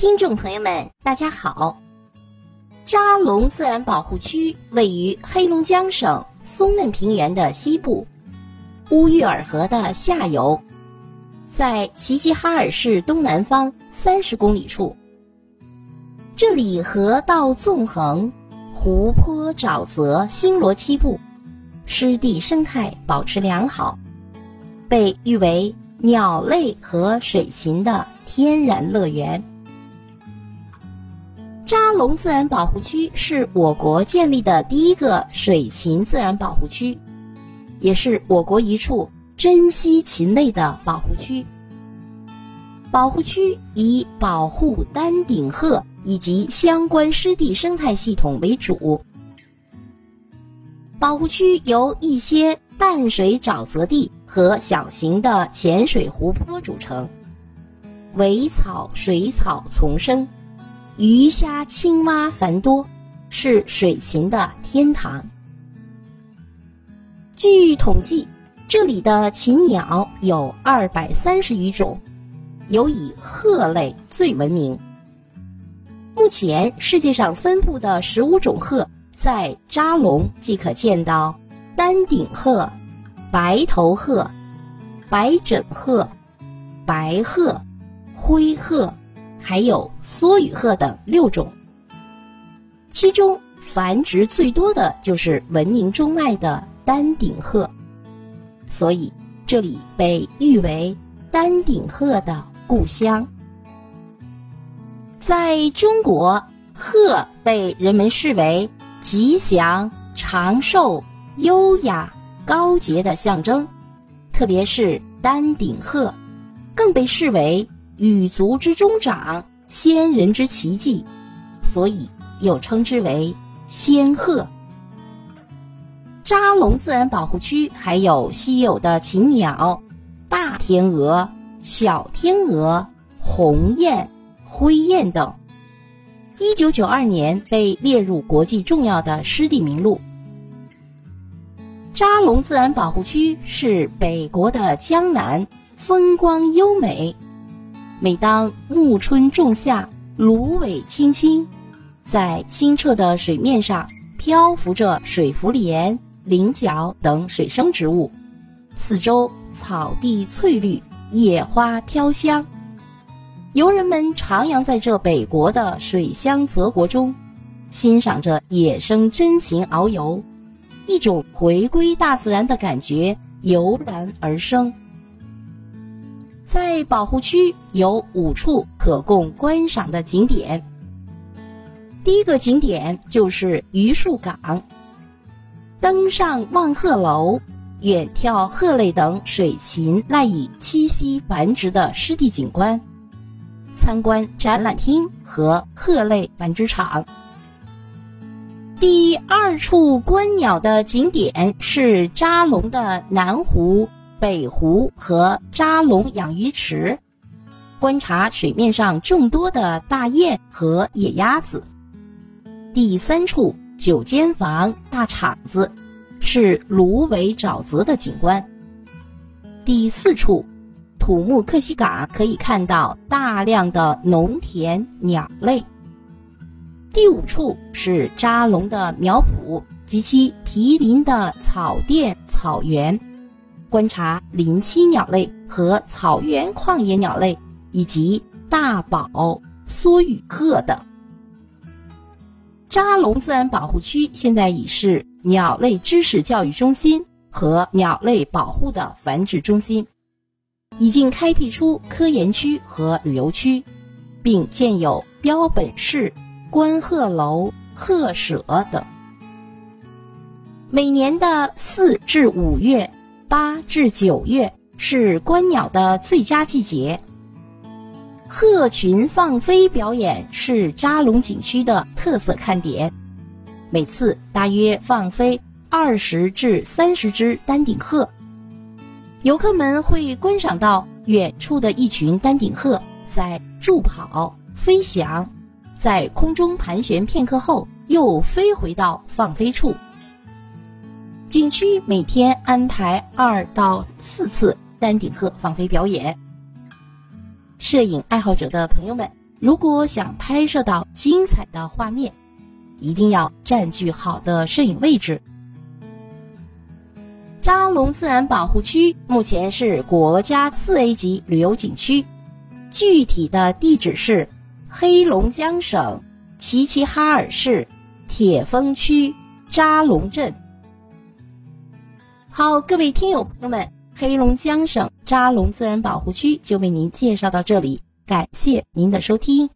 听众朋友们，大家好。扎龙自然保护区位于黑龙江省松嫩平原的西部，乌玉尔河的下游，在齐齐哈尔市东南方三十公里处。这里河道纵横，湖泊、沼泽星罗棋布，湿地生态保持良好，被誉为鸟类和水禽的天然乐园。扎龙自然保护区是我国建立的第一个水禽自然保护区，也是我国一处珍稀禽类的保护区。保护区以保护丹顶鹤以及相关湿地生态系统为主。保护区由一些淡水沼泽地和小型的浅水湖泊组成，苇草、水草丛生。鱼虾青蛙繁多，是水禽的天堂。据统计，这里的禽鸟有二百三十余种，尤以鹤类最闻名。目前世界上分布的十五种鹤，在扎龙即可见到：丹顶鹤、白头鹤、白枕鹤、白鹤、灰鹤。还有梭羽鹤等六种，其中繁殖最多的就是闻名中外的丹顶鹤，所以这里被誉为丹顶鹤的故乡。在中国，鹤被人们视为吉祥、长寿、优雅、高洁的象征，特别是丹顶鹤，更被视为。羽族之中长，仙人之奇迹，所以又称之为仙鹤。扎龙自然保护区还有稀有的禽鸟，大天鹅、小天鹅、鸿雁、灰雁等。一九九二年被列入国际重要的湿地名录。扎龙自然保护区是北国的江南，风光优美。每当暮春仲夏，芦苇青青，在清澈的水面上漂浮着水浮莲、菱角等水生植物，四周草地翠绿，野花飘香。游人们徜徉在这北国的水乡泽国中，欣赏着野生真情遨游，一种回归大自然的感觉油然而生。在保护区有五处可供观赏的景点。第一个景点就是榆树港，登上望鹤楼，远眺鹤类等水禽赖以栖息繁殖的湿地景观，参观展览厅和鹤类繁殖场。第二处观鸟的景点是扎龙的南湖。北湖和扎龙养鱼池，观察水面上众多的大雁和野鸭子。第三处九间房大场子，是芦苇沼泽的景观。第四处土木克西港可以看到大量的农田鸟类。第五处是扎龙的苗圃及其毗邻的草甸草原。观察林栖鸟类和草原旷野鸟类，以及大宝、梭羽鹤等。扎龙自然保护区现在已是鸟类知识教育中心和鸟类保护的繁殖中心，已经开辟出科研区和旅游区，并建有标本室、观鹤楼、鹤舍等。每年的四至五月。八至九月是观鸟的最佳季节。鹤群放飞表演是扎龙景区的特色看点，每次大约放飞二十至三十只丹顶鹤。游客们会观赏到远处的一群丹顶鹤在助跑、飞翔，在空中盘旋片刻后又飞回到放飞处。景区每天安排二到四次丹顶鹤放飞表演。摄影爱好者的朋友们如果想拍摄到精彩的画面，一定要占据好的摄影位置。扎龙自然保护区目前是国家四 A 级旅游景区，具体的地址是黑龙江省齐齐哈尔市铁峰区扎龙镇。好，各位听友朋友们，黑龙江省扎龙自然保护区就为您介绍到这里，感谢您的收听。